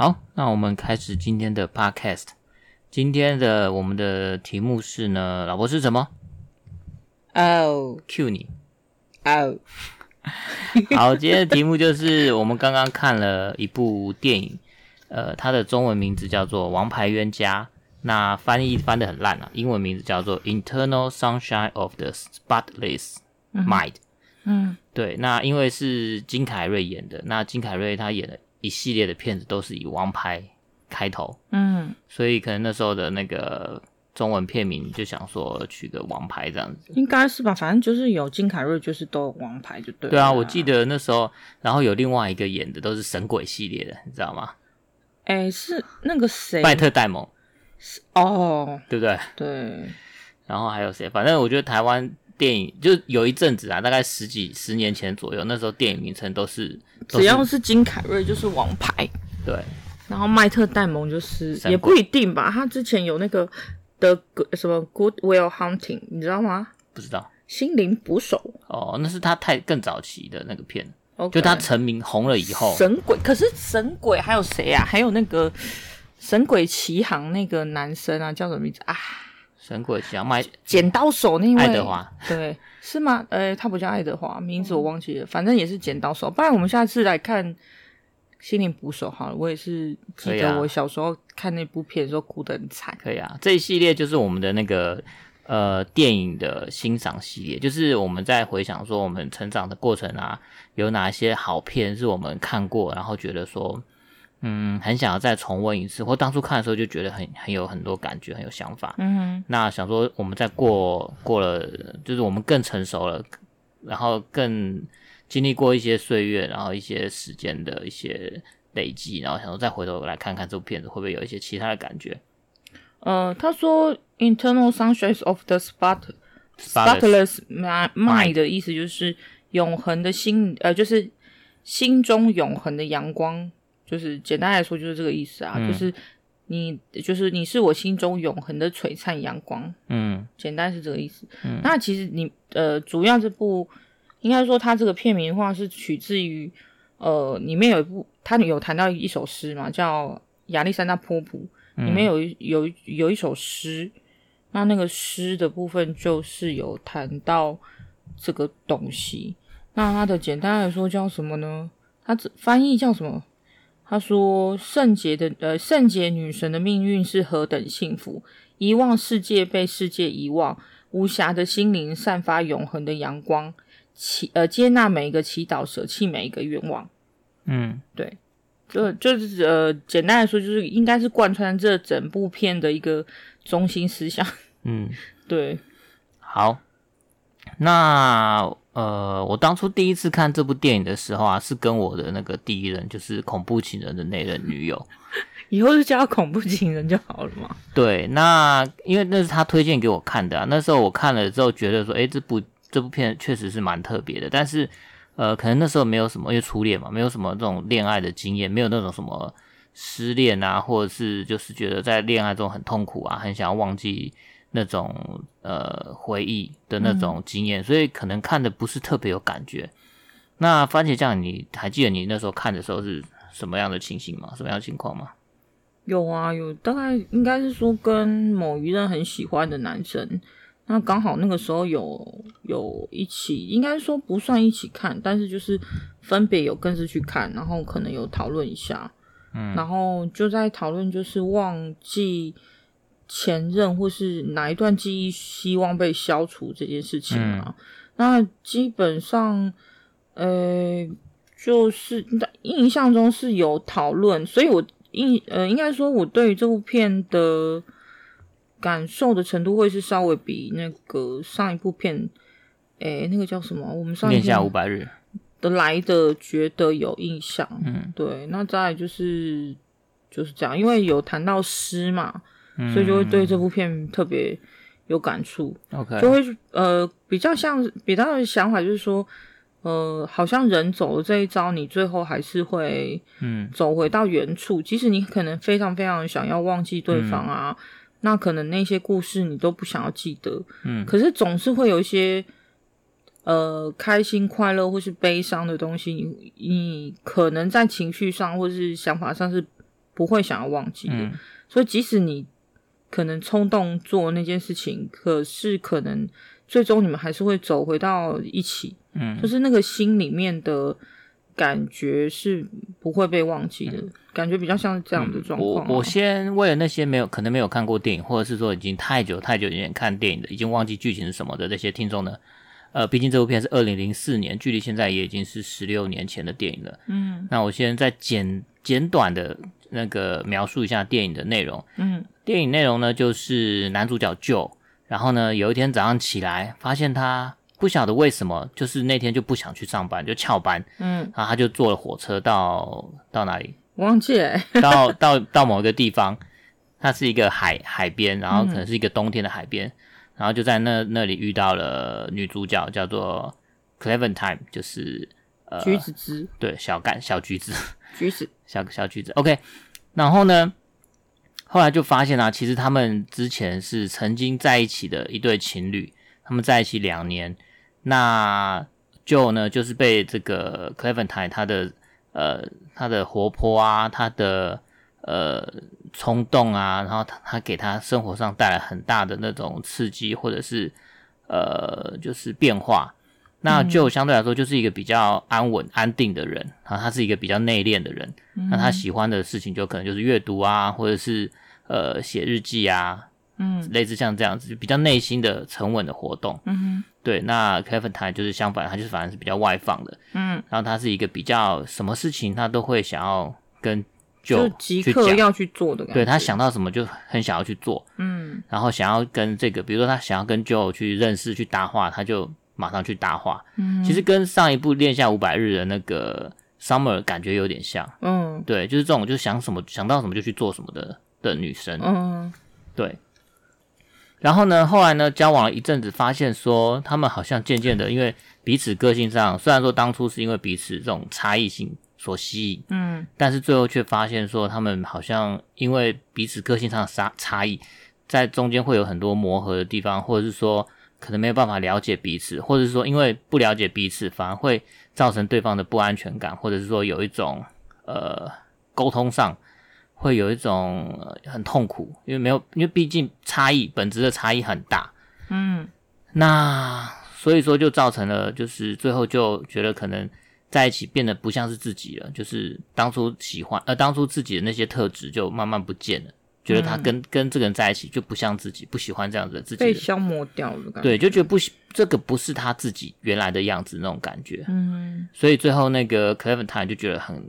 好，那我们开始今天的 podcast。今天的我们的题目是呢，老婆是什么？哦，cue 你。哦，好，今天的题目就是我们刚刚看了一部电影，呃，它的中文名字叫做《王牌冤家》，那翻译翻的很烂啊，英文名字叫做《Internal Sunshine of the Spotless Mind》。嗯，对，那因为是金凯瑞演的，那金凯瑞他演的一系列的片子都是以王牌开头，嗯，所以可能那时候的那个中文片名就想说取个王牌这样子，应该是吧，反正就是有金凯瑞，就是都有王牌就对了。对啊，我记得那时候，然后有另外一个演的都是神鬼系列的，你知道吗？哎、欸，是那个谁？麦特戴蒙，是哦，对不对？对。然后还有谁？反正我觉得台湾电影就有一阵子啊，大概十几十年前左右，那时候电影名称都是，都是只要是金凯瑞就是王牌，对。然后麦特戴蒙就是也不一定吧，他之前有那个的什么 Good Will Hunting，你知道吗？不知道。心灵捕手哦，那是他太更早期的那个片，okay. 就他成名红了以后。神鬼，可是神鬼还有谁啊？还有那个神鬼奇航那个男生啊，叫什么名字啊？神鬼奇航卖剪刀手那位爱德华，对，是吗？呃，他不叫爱德华，名字我忘记了，反正也是剪刀手。不然我们下次来看。心灵捕手好了，我也是记得我小时候看那部片的时候哭得很惨。可以啊，这一系列就是我们的那个呃电影的欣赏系列，就是我们在回想说我们成长的过程啊，有哪些好片是我们看过，然后觉得说嗯很想要再重温一次，或当初看的时候就觉得很很有很多感觉，很有想法。嗯，那想说我们在过过了，就是我们更成熟了，然后更。经历过一些岁月，然后一些时间的一些累积，然后想说再回头来看看这部片子会不会有一些其他的感觉。呃，他说 “Internal Sunshine of the Spot Spotless Mind” 的意思就是永恒的心，呃，就是心中永恒的阳光，就是简单来说就是这个意思啊，嗯、就是你就是你是我心中永恒的璀璨阳光，嗯，简单是这个意思。嗯，那其实你呃，主要这部。应该说，它这个片名的话是取自于，呃，里面有一部，它有谈到一首诗嘛，叫《亚历山大波普》，里面有一有有一首诗，那那个诗的部分就是有谈到这个东西。那它的简单来说叫什么呢？它翻译叫什么？他说：“圣洁的呃，圣洁女神的命运是何等幸福，遗忘世界被世界遗忘，无暇的心灵散发永恒的阳光。”祈呃，接纳每一个祈祷，舍弃每一个愿望。嗯，对，就就是呃，简单来说，就是应该是贯穿这整部片的一个中心思想。嗯，对。好，那呃，我当初第一次看这部电影的时候啊，是跟我的那个第一任，就是恐怖情人的那任女友。以后就叫恐怖情人就好了嘛。对，那因为那是他推荐给我看的啊，那时候我看了之后觉得说，诶，这部。这部片确实是蛮特别的，但是，呃，可能那时候没有什么，因为初恋嘛，没有什么这种恋爱的经验，没有那种什么失恋啊，或者是就是觉得在恋爱中很痛苦啊，很想要忘记那种呃回忆的那种经验，嗯，所以可能看的不是特别有感觉。那番茄酱，你还记得你那时候看的时候是什么样的情形吗？什么样的情况吗？有啊，有，大概应该是说跟某一任很喜欢的男生。那刚好那个时候有有一起，应该说不算一起看，但是就是分别有各自去看，然后可能有讨论一下，嗯，然后就在讨论就是忘记前任或是哪一段记忆希望被消除这件事情啊。嗯，那基本上，呃，就是印象中是有讨论，所以我印呃应该说我对于这部片的。感受的程度会是稍微比那个上一部片，诶、欸，那个叫什么？我们上一部《恋夏五百日》的来的觉得有印象。嗯，对。那再来就是就是这样，因为有谈到诗嘛、嗯，所以就会对这部片特别有感触。OK，就会呃比较像比较的想法就是说，呃，好像人走了这一招，你最后还是会嗯走回到原处、嗯，即使你可能非常非常想要忘记对方啊。嗯那可能那些故事你都不想要记得，嗯，可是总是会有一些，呃，开心、快乐或是悲伤的东西，你你可能在情绪上或是想法上是不会想要忘记的。嗯、所以即使你可能冲动做那件事情，可是可能最终你们还是会走回到一起。嗯，就是那个心里面的感觉是不会被忘记的，嗯、感觉比较像是这样的状况、啊嗯。我我先为了那些没有可能没有看过电影，或者是说已经太久太久以前看电影的，已经忘记剧情是什么的那些听众呢？呃，毕竟这部片是二零零四年，距离现在也已经是十六年前的电影了。嗯，那我先在再简简短的那个描述一下电影的内容。嗯，电影内容呢，就是男主角 Joe，然后呢，有一天早上起来，发现他不晓得为什么，就是那天就不想去上班，就翘班。嗯，然后他就坐了火车到到哪里？忘记了。到到到某一个地方，它是一个海海边，然后可能是一个冬天的海边。嗯然后就在那那里遇到了女主角，叫做 Clementine，就是呃橘子汁，对，小干小橘子，橘子小小橘子。OK，然后呢，后来就发现啊，其实他们之前是曾经在一起的一对情侣，他们在一起两年。那 Joe 呢，就是被这个 Clementine 他的呃他的活泼啊，他的呃。冲动啊，然后他他给他生活上带来很大的那种刺激，或者是呃，就是变化。那就相对来说就是一个比较安稳、安定的人。然后他是一个比较内敛的人。那他喜欢的事情就可能就是阅读啊，或者是呃写日记啊，嗯，类似像这样子，就比较内心的沉稳的活动。嗯哼，对。那 Kevin 他就是相反，他就是反而是比较外放的。嗯，然后他是一个比较什么事情他都会想要跟。就即刻要去做的感觉，对，他想到什么就很想要去做，嗯，然后想要跟这个，比如说他想要跟 Joe 去认识、去搭话，他就马上去搭话。嗯，其实跟上一部《恋下五百日》的那个 Summer 感觉有点像，嗯，对，就是这种，就是想什么想到什么就去做什么的的女生，嗯，对。然后呢，后来呢，交往了一阵子，发现说他们好像渐渐的，因为彼此个性上，虽然说当初是因为彼此这种差异性。所吸引，嗯，但是最后却发现说，他们好像因为彼此个性上的差差异，在中间会有很多磨合的地方，或者是说可能没有办法了解彼此，或者是说因为不了解彼此，反而会造成对方的不安全感，或者是说有一种呃沟通上会有一种很痛苦，因为没有，因为毕竟差异本质的差异很大，嗯，那所以说就造成了，就是最后就觉得可能。在一起变得不像是自己了，就是当初喜欢，呃，当初自己的那些特质就慢慢不见了，觉得他跟、嗯、跟这个人在一起就不像自己，不喜欢这样子的自己的，被消磨掉了，对，就觉得不，这个不是他自己原来的样子那种感觉，嗯，所以最后那个 Clementine 就觉得很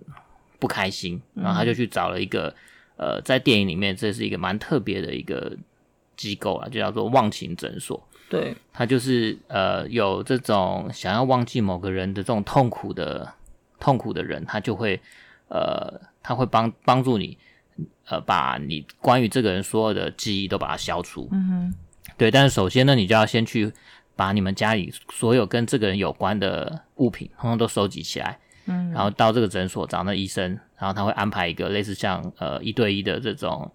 不开心，然后他就去找了一个，嗯、呃，在电影里面这是一个蛮特别的一个机构啊，就叫做忘情诊所。对，他就是呃有这种想要忘记某个人的这种痛苦的痛苦的人，他就会呃他会帮帮助你呃把你关于这个人所有的记忆都把它消除。嗯哼，对，但是首先呢，你就要先去把你们家里所有跟这个人有关的物品通通都收集起来。嗯，然后到这个诊所找那医生，然后他会安排一个类似像呃一对一的这种。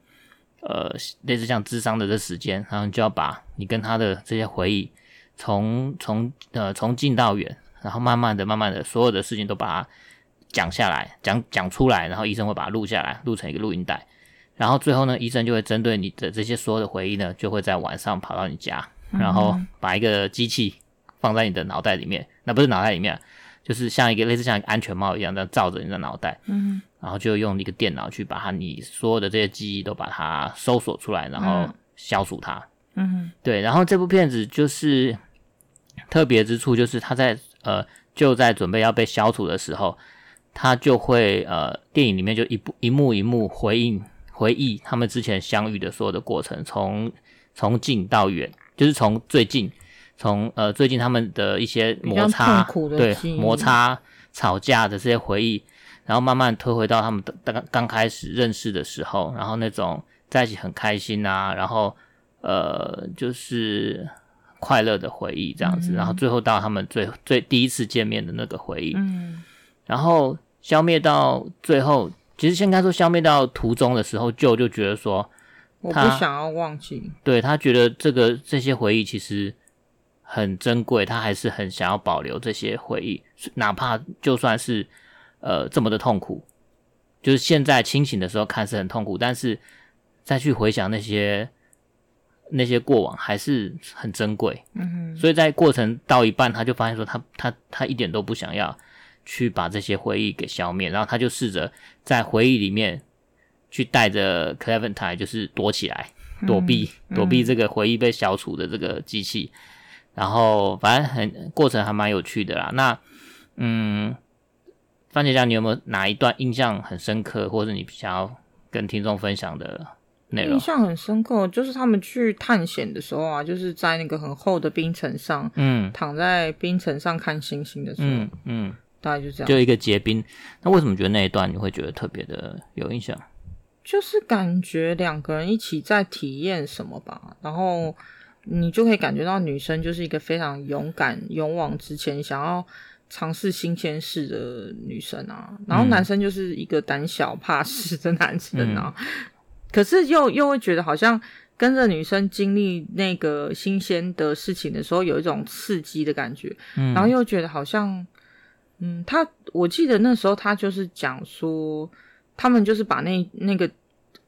呃，类似像智商的这时间，然后你就要把你跟他的这些回忆从从呃从近到远，然后慢慢的、慢慢的，所有的事情都把它讲下来，讲讲出来，然后医生会把它录下来，录成一个录音带，然后最后呢，医生就会针对你的这些所有的回忆呢，就会在晚上跑到你家，然后把一个机器放在你的脑袋里面，那不是脑袋里面。就是像一个类似像一个安全帽一样，这样罩着你的脑袋，嗯，然后就用一个电脑去把它你所有的这些记忆都把它搜索出来，然后消除它，嗯，对。然后这部片子就是特别之处，就是他在呃就在准备要被消除的时候，他就会呃电影里面就一部一幕一幕回应回忆他们之前相遇的所有的过程，从从近到远，就是从最近。从呃最近他们的一些摩擦，对摩擦、吵架的这些回忆，然后慢慢推回到他们刚刚开始认识的时候，然后那种在一起很开心啊，然后呃就是快乐的回忆这样子，嗯、然后最后到他们最最第一次见面的那个回忆，嗯，然后消灭到最后，其实先该说消灭到途中的时候，舅就觉得说他我不想要忘记，对他觉得这个这些回忆其实。很珍贵，他还是很想要保留这些回忆，哪怕就算是呃这么的痛苦，就是现在清醒的时候看是很痛苦，但是再去回想那些那些过往还是很珍贵。嗯哼，所以在过程到一半，他就发现说他他他一点都不想要去把这些回忆给消灭，然后他就试着在回忆里面去带着 c l e v e n t i n e 就是躲起来。躲避躲避这个回忆被消除的这个机器，嗯、然后反正很过程还蛮有趣的啦。那嗯，番茄酱，你有没有哪一段印象很深刻，或者你想要跟听众分享的内容？印象很深刻，就是他们去探险的时候啊，就是在那个很厚的冰层上，嗯，躺在冰层上看星星的时候，嗯，嗯大概就这样，就一个结冰。那为什么觉得那一段你会觉得特别的有印象？就是感觉两个人一起在体验什么吧，然后你就可以感觉到女生就是一个非常勇敢、勇往直前、想要尝试新鲜事的女生啊，然后男生就是一个胆小怕事的男生啊，嗯、可是又又会觉得好像跟着女生经历那个新鲜的事情的时候，有一种刺激的感觉，嗯、然后又觉得好像，嗯，他我记得那时候他就是讲说。他们就是把那那个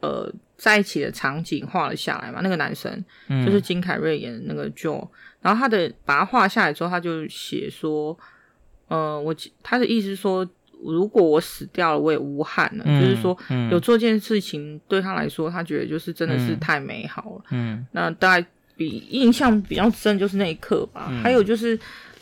呃在一起的场景画了下来嘛，那个男生、嗯、就是金凯瑞演的那个 Joe，然后他的把他画下来之后，他就写说，呃，我他的意思是说，如果我死掉了，我也无憾了，嗯、就是说、嗯、有做件事情对他来说，他觉得就是真的是太美好了。嗯，那大概比印象比较深就是那一刻吧。嗯、还有就是，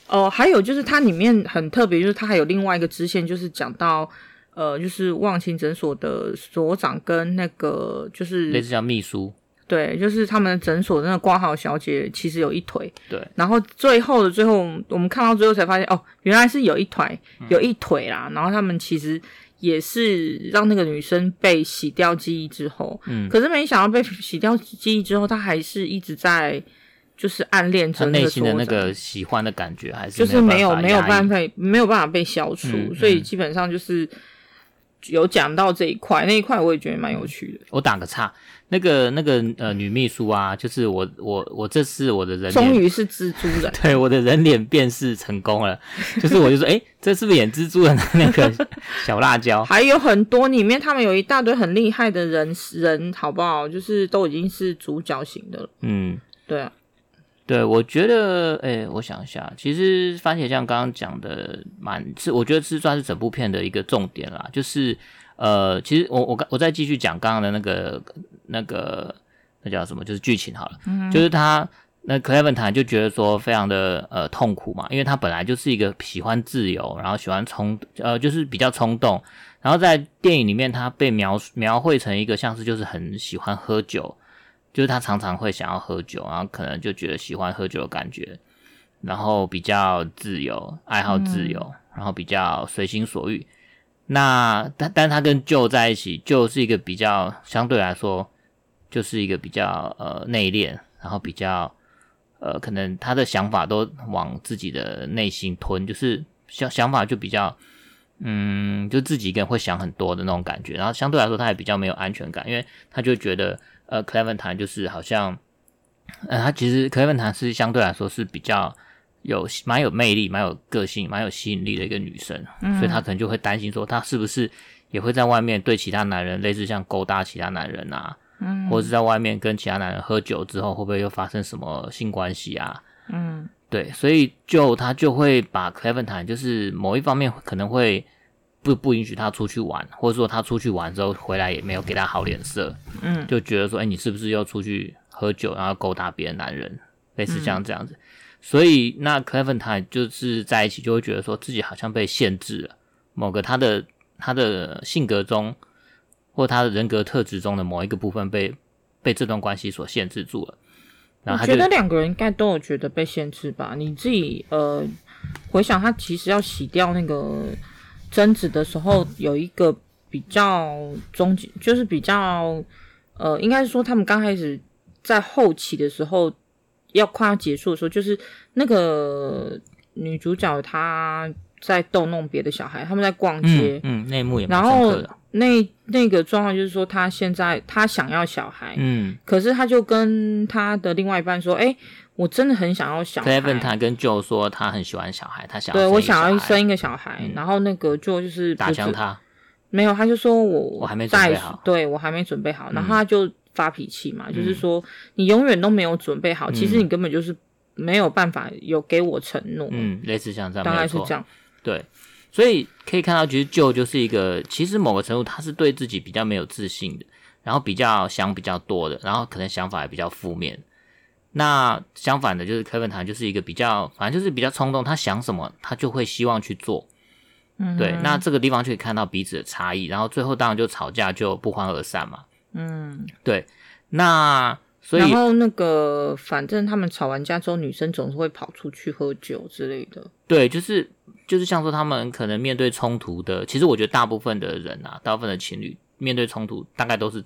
哦、呃，还有就是它里面很特别，就是它还有另外一个支线，就是讲到。呃，就是忘情诊所的所长跟那个就是类似叫秘书，对，就是他们诊所的那个挂号小姐，其实有一腿，对。然后最后的最后，我们看到最后才发现，哦，原来是有一腿，有一腿啦。嗯、然后他们其实也是让那个女生被洗掉记忆之后，嗯，可是没想到被洗掉记忆之后，她还是一直在就是暗恋着内心的那个喜欢的感觉，还是就是没有没有办法没有办法被消除，嗯嗯、所以基本上就是。有讲到这一块，那一块我也觉得蛮有趣的。我打个岔，那个那个呃女秘书啊，就是我我我这次我的人终于是蜘蛛人，对，我的人脸辨识成功了，就是我就说，哎、欸，这是不是演蜘蛛人的那个 小辣椒？还有很多里面他们有一大堆很厉害的人人，好不好？就是都已经是主角型的了。嗯，对啊。对，我觉得，诶，我想一下，其实番茄酱刚刚讲的蛮是，我觉得是算是整部片的一个重点啦。就是，呃，其实我我刚我再继续讲刚刚的那个那个那叫什么，就是剧情好了。嗯。就是他那 Clementine 就觉得说非常的呃痛苦嘛，因为他本来就是一个喜欢自由，然后喜欢冲呃就是比较冲动，然后在电影里面他被描描绘成一个像是就是很喜欢喝酒。就是他常常会想要喝酒，然后可能就觉得喜欢喝酒的感觉，然后比较自由，爱好自由，嗯、然后比较随心所欲。那但但他跟 Joe 在一起，Joe 是一个比较相对来说，就是一个比较呃内敛，然后比较呃可能他的想法都往自己的内心吞，就是想想法就比较嗯，就自己一个人会想很多的那种感觉。然后相对来说，他也比较没有安全感，因为他就觉得。呃，Clementine 就是好像，呃，他其实 Clementine 是相对来说是比较有蛮有魅力、蛮有个性、蛮有吸引力的一个女生，嗯、所以她可能就会担心说，她是不是也会在外面对其他男人类似像勾搭其他男人啊，嗯，或者是在外面跟其他男人喝酒之后，会不会又发生什么性关系啊？嗯，对，所以就她就会把 Clementine 就是某一方面可能会。不不允许他出去玩，或者说他出去玩之后回来也没有给他好脸色，嗯，就觉得说，哎、欸，你是不是又出去喝酒，然后勾搭别的男人，类似像这样子。嗯、所以那 c l e v e n t i n e 就是在一起就会觉得说自己好像被限制了，某个他的他的性格中或他的人格特质中的某一个部分被被这段关系所限制住了。然后他觉得两个人应该都有觉得被限制吧？你自己呃回想，他其实要洗掉那个。争执的时候有一个比较终极，就是比较呃，应该是说他们刚开始在后期的时候要快要结束的时候，就是那个女主角她在逗弄别的小孩，他们在逛街，嗯，内幕也蛮然后那那个状况就是说，她现在她想要小孩，嗯，可是她就跟她的另外一半说，哎。我真的很想要小孩。Clementine 跟 Joe 说他很喜欢小孩，他想对我想要生一个小孩，嗯、然后那个 Joe 就是打枪他，没有，他就说我我还没准备好，对我还没准备好，然后他就发脾气嘛，嗯、就是说你永远都没有准备好，嗯、其实你根本就是没有办法有给我承诺，嗯，类似像这样，大概是这样，对，所以可以看到，其实 Joe 就是一个，其实某个程度他是对自己比较没有自信的，然后比较想比较多的，然后可能想法也比较负面。那相反的，就是 Kevin 他就是一个比较，反正就是比较冲动，他想什么他就会希望去做。嗯，对，那这个地方就可以看到彼此的差异，然后最后当然就吵架，就不欢而散嘛。嗯，对。那所以然后那个，反正他们吵完架之后，女生总是会跑出去喝酒之类的。对，就是就是像说他们可能面对冲突的，其实我觉得大部分的人啊，大部分的情侣面对冲突，大概都是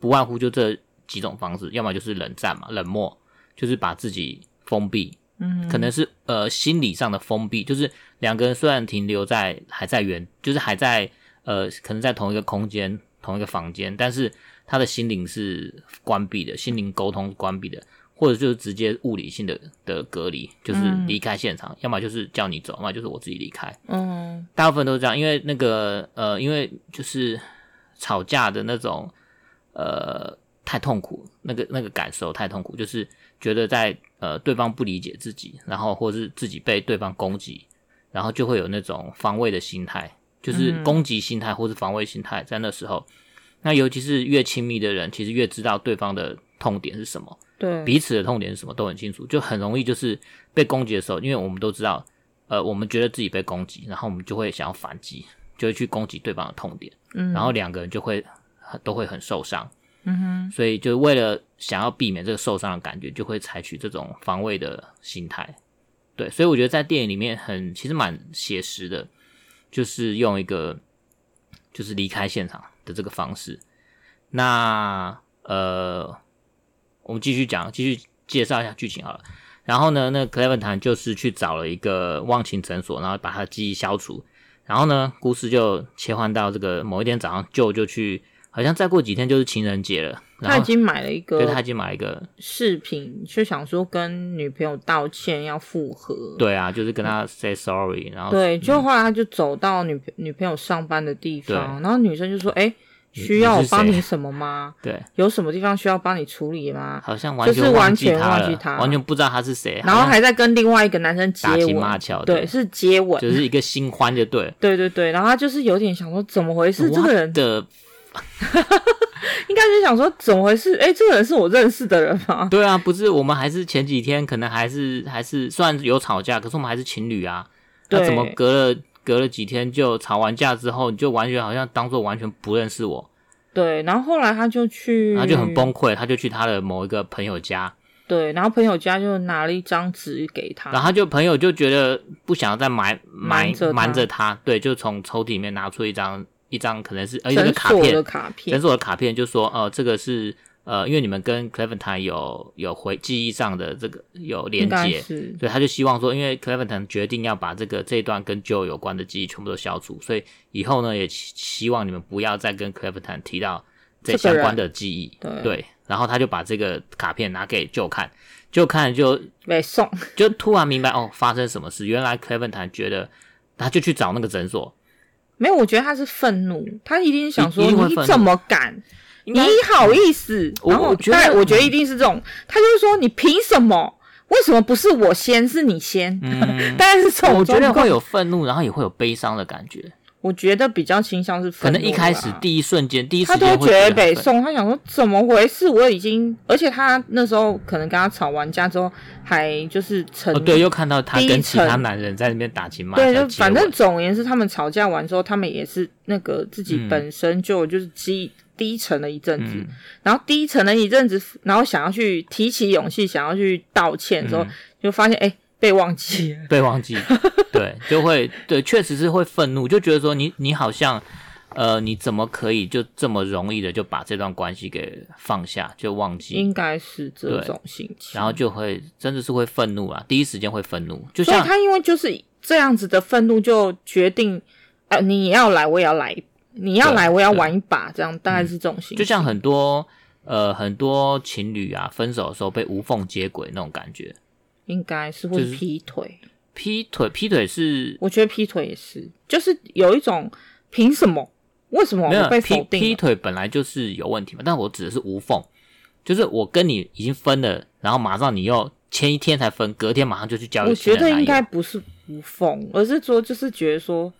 不外乎就这几种方式，要么就是冷战嘛，冷漠。就是把自己封闭，嗯，可能是呃心理上的封闭，就是两个人虽然停留在还在原，就是还在呃可能在同一个空间、同一个房间，但是他的心灵是关闭的，心灵沟通关闭的，或者就是直接物理性的的隔离，就是离开现场，嗯、要么就是叫你走，要么就是我自己离开，嗯，大部分都是这样，因为那个呃，因为就是吵架的那种呃太痛苦，那个那个感受太痛苦，就是。觉得在呃对方不理解自己，然后或是自己被对方攻击，然后就会有那种防卫的心态，就是攻击心态或是防卫心态，在那时候，那尤其是越亲密的人，其实越知道对方的痛点是什么，对，彼此的痛点是什么都很清楚，就很容易就是被攻击的时候，因为我们都知道，呃，我们觉得自己被攻击，然后我们就会想要反击，就会去攻击对方的痛点，嗯，然后两个人就会都会很受伤。嗯哼，所以就为了想要避免这个受伤的感觉，就会采取这种防卫的心态。对，所以我觉得在电影里面很其实蛮写实的，就是用一个就是离开现场的这个方式。那呃，我们继续讲，继续介绍一下剧情好了。然后呢，那 Clementine 就是去找了一个忘情诊所，然后把他记忆消除。然后呢，故事就切换到这个某一天早上舅就去。好像再过几天就是情人节了，他已经买了一个，对，他已经买了一个饰品，就想说跟女朋友道歉要复合。对啊，就是跟他 say sorry，然后对，就后来他就走到女女朋友上班的地方，然后女生就说：“哎，需要我帮你什么吗？对，有什么地方需要帮你处理吗？”好像完全完全忘记他，完全不知道他是谁，然后还在跟另外一个男生接吻，对，是接吻，就是一个新欢，就对，对对对，然后他就是有点想说怎么回事，这个人的。应该是想说怎么回事？哎、欸，这个人是我认识的人吗？对啊，不是，我们还是前几天可能还是还是虽然有吵架，可是我们还是情侣啊。那对怎么隔了隔了几天就吵完架之后，你就完全好像当做完全不认识我？对，然后后来他就去，他就很崩溃，他就去他的某一个朋友家。对，然后朋友家就拿了一张纸给他，然后他就朋友就觉得不想要再瞒瞒瞒着他，对，就从抽屉里面拿出一张。一张可能是呃一个卡片，诊所的卡片，就说呃这个是呃因为你们跟 Clementine 有有回记忆上的这个有连接，所以他就希望说，因为 Clementine 决定要把这个这一段跟 Joe 有关的记忆全部都消除，所以以后呢也希望你们不要再跟 Clementine 提到这相关的记忆，对，对，然后他就把这个卡片拿给 Joe 看，Joe 看就没送，就突然明白哦发生什么事，原来 Clementine 觉得他就去找那个诊所。没有，我觉得他是愤怒，他一定想说你怎么敢，你好意思？然后我觉得，我觉得一定是这种，他就是说你凭什么？为什么不是我先，是你先？嗯，但是这种我觉得会有愤怒，然后也会有悲伤的感觉。我觉得比较倾向是可能一开始第一瞬间，第一他都觉得北宋，他想说怎么回事？我已经，而且他那时候可能跟他吵完架之后，还就是成对，又看到他跟其他男人在那边打情骂俏。对，就反正总而言之，他们吵架完之后，他们也是那个自己本身就就是低低沉了一阵子，然后低沉了一阵子，然后想要去提起勇气，想要去道歉之后，就发现哎。被忘记，被忘记，对，就会，对，确实是会愤怒，就觉得说你，你好像，呃，你怎么可以就这么容易的就把这段关系给放下，就忘记？应该是这种心情，然后就会真的是会愤怒啊，第一时间会愤怒，就像他因为就是这样子的愤怒，就决定，呃，你要来，我也要来，你要来，我也要玩一把，这样大概是这种心情，就像很多，呃，很多情侣啊，分手的时候被无缝接轨那种感觉。应该是会劈腿，劈腿，劈腿是，我觉得劈腿也是，就是有一种凭什么？为什么我被否定？劈腿本来就是有问题嘛，但我指的是无缝，就是我跟你已经分了，然后马上你又前一天才分，隔天马上就去交。我觉得应该不是无缝，而是说就是觉得说，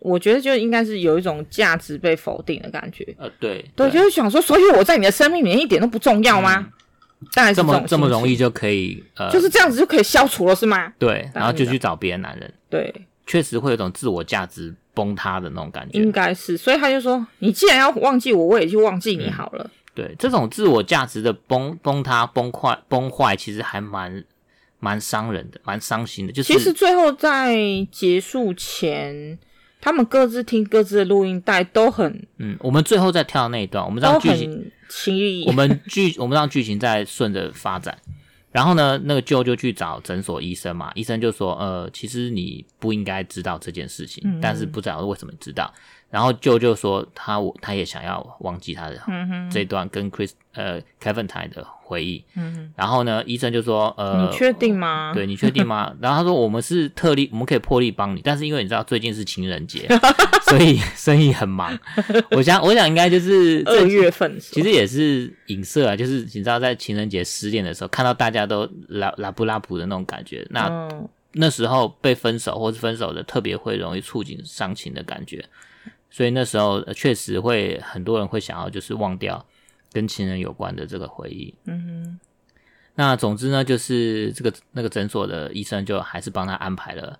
我觉得就应该是有一种价值被否定的感觉。呃，对对，就是想说，所以我在你的生命里面一点都不重要吗？嗯当然这，这么这么容易就可以，呃，就是这样子就可以消除了，是吗？对，然后就去找别的男人。对，确实会有种自我价值崩塌的那种感觉。应该是，所以他就说：“你既然要忘记我，我也就忘记你好了。嗯”对，这种自我价值的崩崩塌、崩坏、崩坏，其实还蛮蛮伤人的，蛮伤心的。就是其实最后在结束前。他们各自听各自的录音带，都很嗯。我们最后再跳那一段，我们让剧情，我们剧我们让剧情再顺着发展。然后呢，那个舅就去找诊所医生嘛，医生就说：“呃，其实你不应该知道这件事情，嗯、但是不知道为什么知道。”然后舅舅说他：“他他也想要忘记他的这段跟 Chris 呃 Kevin 台的回忆。”嗯，然后呢，医生就说：“呃，你确定吗？对，你确定吗？” 然后他说：“我们是特例，我们可以破例帮你，但是因为你知道最近是情人节，所以 生意很忙。我想，我想应该就是二月份，其实也是影射啊，就是你知道在情人节失恋的时候，看到大家都拉拉布拉普的那种感觉，那、嗯、那时候被分手或是分手的，特别会容易触景伤情的感觉。”所以那时候确实会很多人会想要就是忘掉跟情人有关的这个回忆。嗯哼。那总之呢，就是这个那个诊所的医生就还是帮他安排了。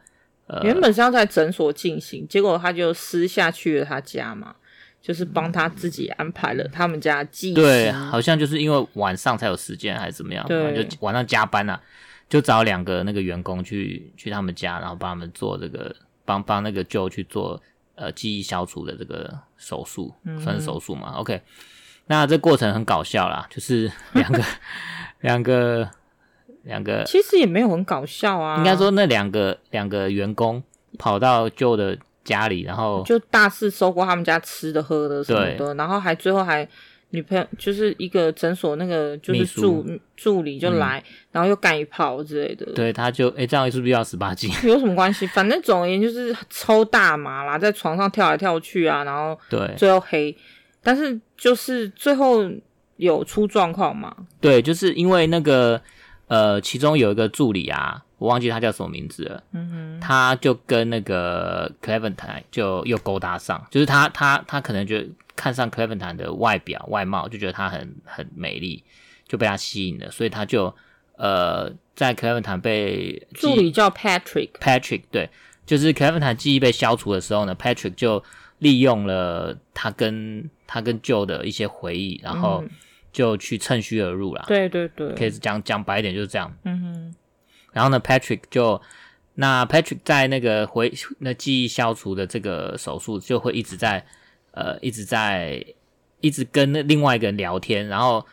呃，原本是要在诊所进行，结果他就私下去了他家嘛，就是帮他自己安排了他们家记忆。对，好像就是因为晚上才有时间还是怎么样，对，就晚上加班啊，就找两个那个员工去去他们家，然后帮他们做这个帮帮那个 Joe 去做。呃，记忆消除的这个手术，算是手术嘛、嗯、？OK，那这过程很搞笑啦，就是两个 两个两个，其实也没有很搞笑啊。应该说那两个两个员工跑到 Joe 的家里，然后就大肆搜刮他们家吃的喝的什么的，然后还最后还。女朋友就是一个诊所那个就是助助理就来，嗯、然后又干一炮之类的。对，他就哎、欸、这样是不是要十八禁？有什么关系？反正总而言之就是抽大麻啦，在床上跳来跳去啊，然后对，最后黑。但是就是最后有出状况嘛？对，就是因为那个呃，其中有一个助理啊，我忘记他叫什么名字了。嗯哼，他就跟那个 Clementine 就又勾搭上，就是他他他可能就。看上 Clementine 的外表外貌，就觉得她很很美丽，就被她吸引了，所以他就呃，在 Clementine 被助理叫 Patrick，Patrick 对，就是 Clementine 记忆被消除的时候呢，Patrick 就利用了他跟他跟 Joe 的一些回忆，然后就去趁虚而入了。对对对，可以讲讲白一点就是这样。嗯哼，然后呢，Patrick 就那 Patrick 在那个回那记忆消除的这个手术就会一直在。呃，一直在一直跟那另外一个人聊天，然后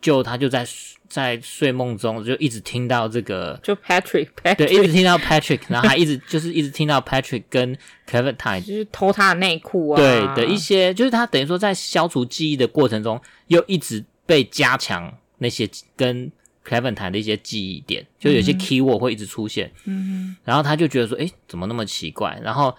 就他就在在睡梦中就一直听到这个，就 Patrick，Patrick 对，一直听到 Patrick，然后还一直就是一直听到 Patrick 跟 Clementine 就是偷他的内裤啊，对的一些，就是他等于说在消除记忆的过程中，又一直被加强那些跟 Clementine 的一些记忆点，就有些 keyword 会一直出现，嗯，然后他就觉得说，诶，怎么那么奇怪？然后，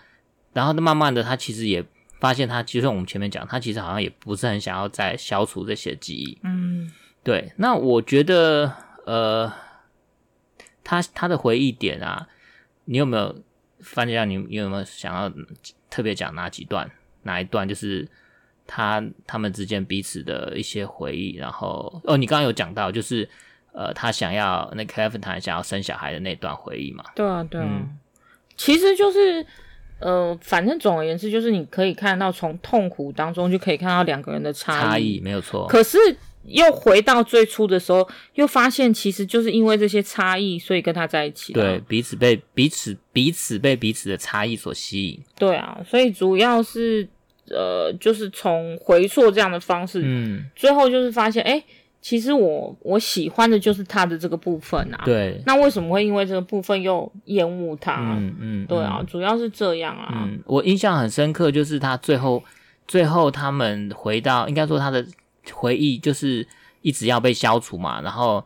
然后慢慢的，他其实也。发现他，其实我们前面讲，他其实好像也不是很想要再消除这些记忆。嗯，对。那我觉得，呃，他他的回忆点啊，你有没有发现？你你有没有想要特别讲哪几段？哪一段就是他他们之间彼此的一些回忆？然后，哦，你刚刚有讲到，就是呃，他想要那 Kevin 他想要生小孩的那段回忆嘛？对啊，对啊。嗯，其实就是。呃，反正总而言之，就是你可以看到从痛苦当中就可以看到两个人的差异，差异没有错。可是又回到最初的时候，又发现其实就是因为这些差异，所以跟他在一起。对，彼此被彼此彼此被彼此的差异所吸引。对啊，所以主要是呃，就是从回溯这样的方式，嗯，最后就是发现，哎。其实我我喜欢的就是他的这个部分啊，对，那为什么会因为这个部分又厌恶他？嗯嗯，对啊，主要是这样啊。嗯，我印象很深刻，就是他最后最后他们回到，应该说他的回忆就是一直要被消除嘛，然后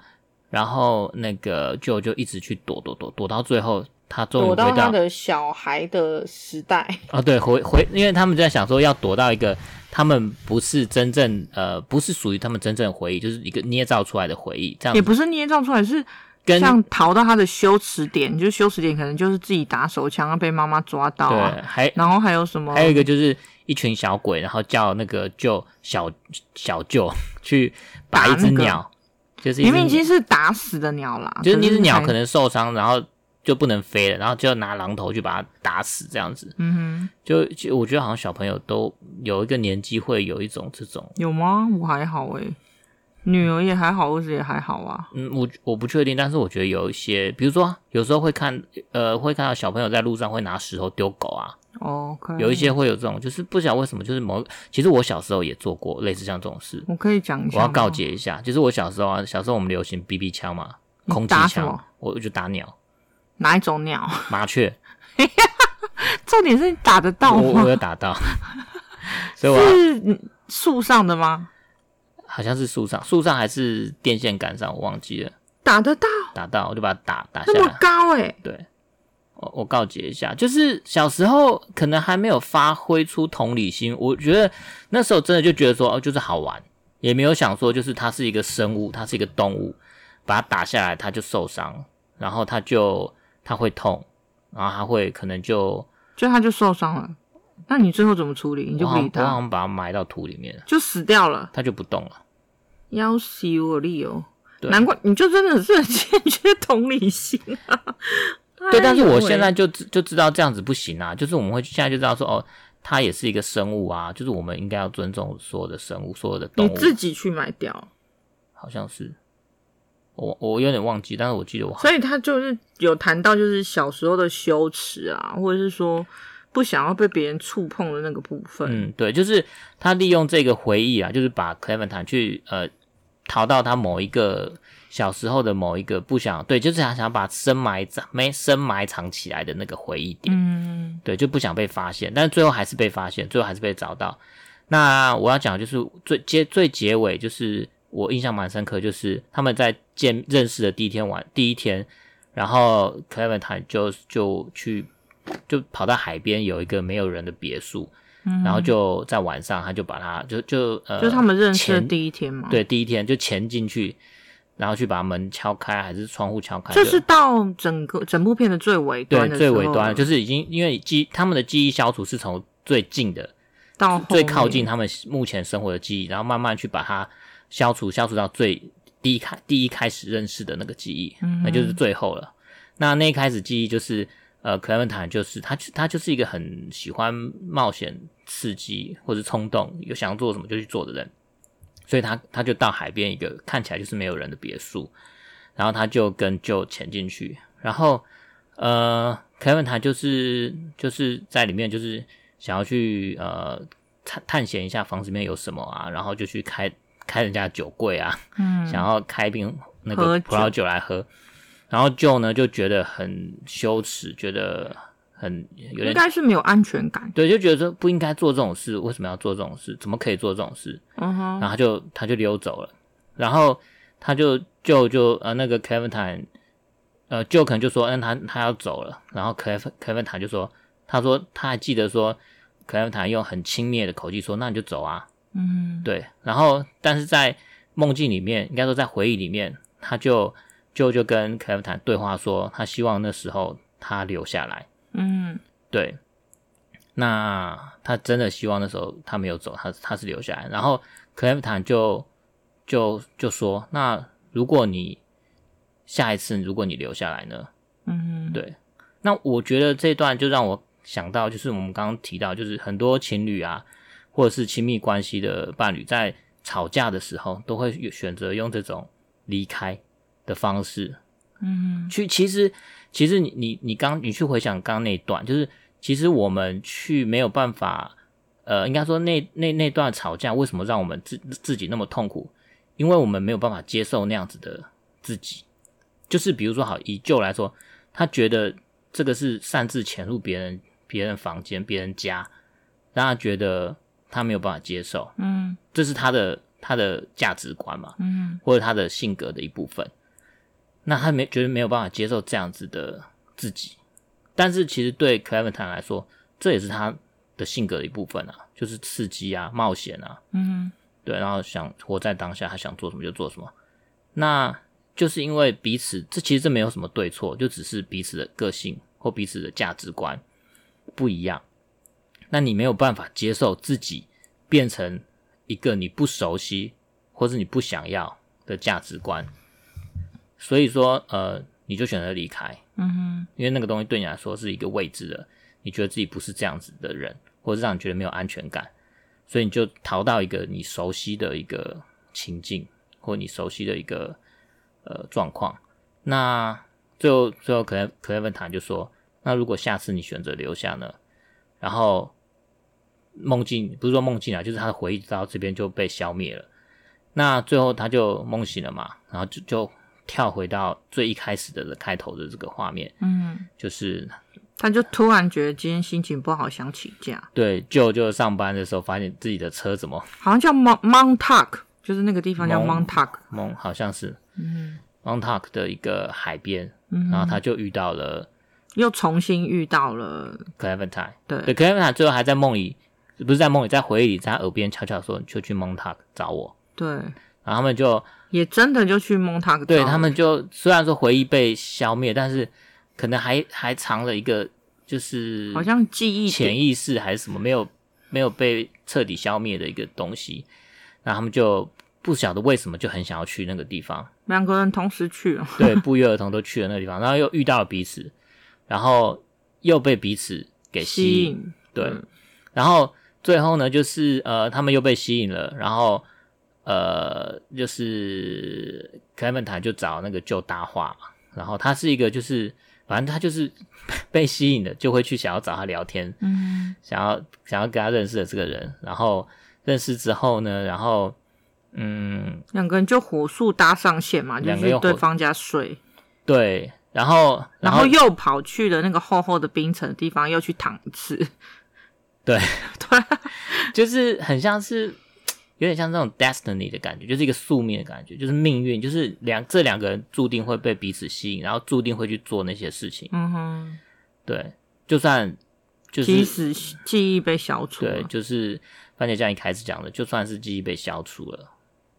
然后那个 Joe 就一直去躲躲躲躲到最后，他终于躲到回到他的小孩的时代。哦，对，回回，因为他们在想说要躲到一个他们不是真正呃，不是属于他们真正的回忆，就是一个捏造出来的回忆，这样也不是捏造出来，是像逃到他的羞耻点，就是羞耻点可能就是自己打手枪被妈妈抓到啊。对，还然后还有什么？还有一个就是一群小鬼，然后叫那个舅小小舅去把一只鸟，那个、就是明明已经是打死的鸟啦，就是那只鸟可能受伤，然后。就不能飞了，然后就要拿榔头去把它打死，这样子。嗯哼，就就我觉得好像小朋友都有一个年纪会有一种这种。有吗？我还好诶、欸，女儿也还好，儿子也还好啊。嗯，我我不确定，但是我觉得有一些，比如说有时候会看，呃，会看到小朋友在路上会拿石头丢狗啊。哦，okay. 有一些会有这种，就是不晓得为什么，就是某，其实我小时候也做过类似像这种事。我可以讲一下，我要告诫一下，就是我小时候啊，小时候我们流行 BB 枪嘛，空气枪，我就打鸟。哪一种鸟？麻雀。重点是你打得到吗？我我有打到。所以我是树上的吗？好像是树上，树上还是电线杆上，我忘记了。打得到？打到，我就把它打打下来。那么高哎、欸！对，我我告诫一下，就是小时候可能还没有发挥出同理心，我觉得那时候真的就觉得说哦，就是好玩，也没有想说就是它是一个生物，它是一个动物，把它打下来它就受伤，然后它就。它会痛，然后它会可能就就它就受伤了。那你最后怎么处理？你就不理他，我好像把它埋到土里面，就死掉了。它就不动了。要死我力哦！难怪你就真的是很欠缺同理心啊。对，但是我现在就就知道这样子不行啊。就是我们会现在就知道说，哦，它也是一个生物啊。就是我们应该要尊重所有的生物，所有的动物。你自己去埋掉，好像是。我我有点忘记，但是我记得我。所以他就是有谈到，就是小时候的羞耻啊，或者是说不想要被别人触碰的那个部分。嗯，对，就是他利用这个回忆啊，就是把 Clementine 去呃逃到他某一个小时候的某一个不想对，就是他想把深埋藏没深埋藏起来的那个回忆点。嗯，对，就不想被发现，但是最后还是被发现，最后还是被找到。那我要讲的就是最结最结尾就是。我印象蛮深刻，就是他们在见认识的第一天晚第一天，然后 Clementine 就就去就跑到海边有一个没有人的别墅，嗯，然后就在晚上他就把他就就呃，就他们认识的第一天嘛，对，第一天就潜进去，然后去把门敲开还是窗户敲开，这是到整个整部片的最尾端最尾端就是已经因为记他们的记忆消除是从最近的到最靠近他们目前生活的记忆，然后慢慢去把它。消除，消除到最第一开第一开始认识的那个记忆，嗯、那就是最后了。那那一开始记忆就是，呃，克莱门坦就是他，他就是一个很喜欢冒险、刺激或者冲动，有想要做什么就去做的人。所以他他就到海边一个看起来就是没有人的别墅，然后他就跟 Joe 潜进去，然后呃，克莱门坦就是就是在里面就是想要去呃探探险一下房子里面有什么啊，然后就去开。开人家酒柜啊，嗯，想要开瓶那个葡萄酒来喝，喝然后 Joe 呢就觉得很羞耻，觉得很有点应该是没有安全感，对，就觉得说不应该做这种事，为什么要做这种事？怎么可以做这种事？嗯哼，然后他就他就溜走了，然后他就就就呃那个 Clementine 呃 Joe 可能就说嗯他他要走了，然后 Clementine 就说他说他还记得说 Clementine 用很轻蔑的口气说那你就走啊。嗯，对，然后但是在梦境里面，应该说在回忆里面，他就就就跟克莱门坦对话说，他希望那时候他留下来。嗯，对，那他真的希望那时候他没有走，他他是留下来。然后克莱夫坦就就就说，那如果你下一次如果你留下来呢？嗯，对，那我觉得这段就让我想到，就是我们刚刚提到，就是很多情侣啊。或者是亲密关系的伴侣，在吵架的时候，都会选择用这种离开的方式，嗯，去其实其实你你你刚你去回想刚刚那一段，就是其实我们去没有办法，呃，应该说那那那段吵架为什么让我们自自己那么痛苦？因为我们没有办法接受那样子的自己，就是比如说好以 Joe 来说，他觉得这个是擅自潜入别人别人房间、别人家，让他觉得。他没有办法接受，嗯，这是他的他的价值观嘛，嗯，或者他的性格的一部分。那他没觉得没有办法接受这样子的自己，但是其实对 Clementine 来说，这也是他的性格的一部分啊，就是刺激啊、冒险啊，嗯，对，然后想活在当下，他想做什么就做什么。那就是因为彼此，这其实这没有什么对错，就只是彼此的个性或彼此的价值观不一样。那你没有办法接受自己变成一个你不熟悉或是你不想要的价值观，所以说，呃，你就选择离开。嗯哼，因为那个东西对你来说是一个未知的，你觉得自己不是这样子的人，或者让你觉得没有安全感，所以你就逃到一个你熟悉的一个情境，或你熟悉的一个呃状况。那最后最后，克莱克莱文塔就说：“那如果下次你选择留下呢？”然后梦境不是说梦境啊，就是他的回忆到这边就被消灭了。那最后他就梦醒了嘛，然后就就。跳回到最一开始的的开头的这个画面，嗯，就是他就突然觉得今天心情不好，想请假。对，就就上班的时候发现自己的车怎么好像叫 Montauk，就是那个地方叫 Montauk，蒙好像是，嗯，Montauk 的一个海边，嗯，然后他就遇到了，又重新遇到了 Clementine，对，对，Clementine 最后还在梦里，不是在梦里，在回忆里，在他耳边悄悄说：“你就去 Montauk 找我。”对，然后他们就。也真的就去蒙塔克，对，他们就虽然说回忆被消灭，但是可能还还藏了一个，就是好像记忆潜意识还是什么没有没有被彻底消灭的一个东西，然后他们就不晓得为什么就很想要去那个地方，两个人同时去了，对，不约而同都去了那个地方，然后又遇到了彼此，然后又被彼此给吸引，吸引。对，嗯，然后最后呢，就是呃，他们又被吸引了，然后。呃，就是 Clementine 就找那个 Joe 搭话嘛，然后他是一个就是，反正他就是 被吸引的，就会去想要找他聊天，嗯，想要想要跟他认识的这个人，然后认识之后呢，然后嗯，两个人就火速搭上线嘛，就去对方家睡，对，然后然后又跑去了那个厚厚的冰层的地方，又去躺一次，对。对，就是很像是。有点像这种 destiny 的感觉，就是一个宿命的感觉，就是命运，就是两这两个人注定会被彼此吸引，然后注定会去做那些事情。嗯哼，对，就算就是即使记忆被消除了，对，就是番茄酱一开始讲的，就算是记忆被消除了，